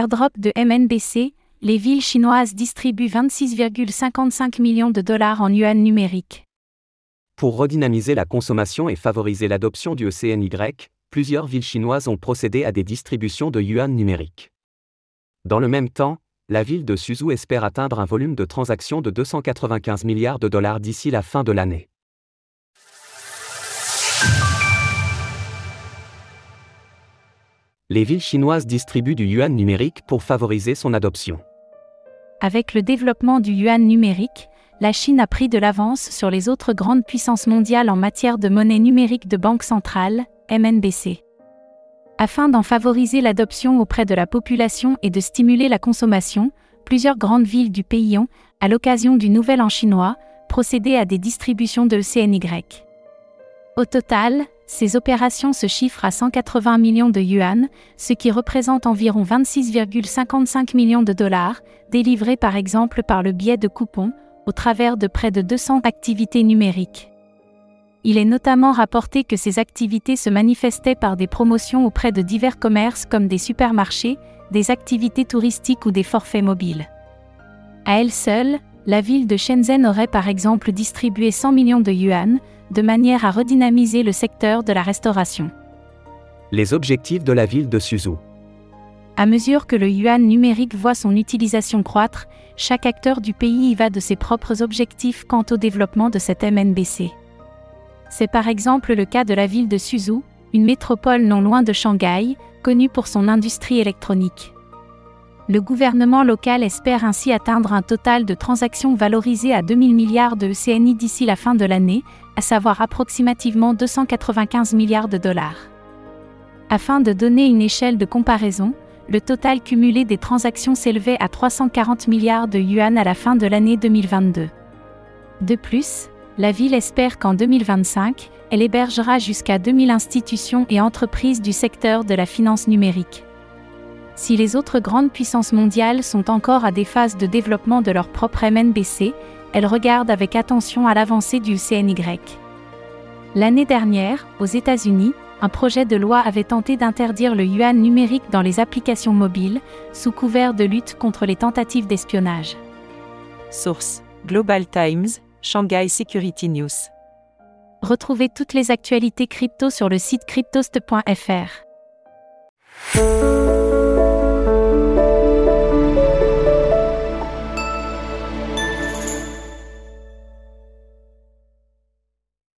Airdrop de MNBC, les villes chinoises distribuent 26,55 millions de dollars en yuan numériques. Pour redynamiser la consommation et favoriser l'adoption du ECNY, plusieurs villes chinoises ont procédé à des distributions de yuan numériques. Dans le même temps, la ville de Suzhou espère atteindre un volume de transactions de 295 milliards de dollars d'ici la fin de l'année. Les villes chinoises distribuent du yuan numérique pour favoriser son adoption. Avec le développement du yuan numérique, la Chine a pris de l'avance sur les autres grandes puissances mondiales en matière de monnaie numérique de banque centrale, MNBC. Afin d'en favoriser l'adoption auprès de la population et de stimuler la consommation, plusieurs grandes villes du pays ont, à l'occasion du Nouvel An chinois, procédé à des distributions de CNY. Au total, ces opérations se chiffrent à 180 millions de yuan, ce qui représente environ 26,55 millions de dollars, délivrés par exemple par le biais de coupons, au travers de près de 200 activités numériques. Il est notamment rapporté que ces activités se manifestaient par des promotions auprès de divers commerces comme des supermarchés, des activités touristiques ou des forfaits mobiles. À elle seule, la ville de Shenzhen aurait par exemple distribué 100 millions de yuan, de manière à redynamiser le secteur de la restauration. Les objectifs de la ville de Suzhou. À mesure que le yuan numérique voit son utilisation croître, chaque acteur du pays y va de ses propres objectifs quant au développement de cette MNBC. C'est par exemple le cas de la ville de Suzhou, une métropole non loin de Shanghai, connue pour son industrie électronique. Le gouvernement local espère ainsi atteindre un total de transactions valorisées à 2000 milliards de CNI d'ici la fin de l'année, à savoir approximativement 295 milliards de dollars. Afin de donner une échelle de comparaison, le total cumulé des transactions s'élevait à 340 milliards de yuan à la fin de l'année 2022. De plus, la ville espère qu'en 2025, elle hébergera jusqu'à 2000 institutions et entreprises du secteur de la finance numérique. Si les autres grandes puissances mondiales sont encore à des phases de développement de leur propre MNBC, elles regardent avec attention à l'avancée du CNY. L'année dernière, aux États-Unis, un projet de loi avait tenté d'interdire le yuan numérique dans les applications mobiles, sous couvert de lutte contre les tentatives d'espionnage. Source Global Times, Shanghai Security News. Retrouvez toutes les actualités crypto sur le site cryptost.fr.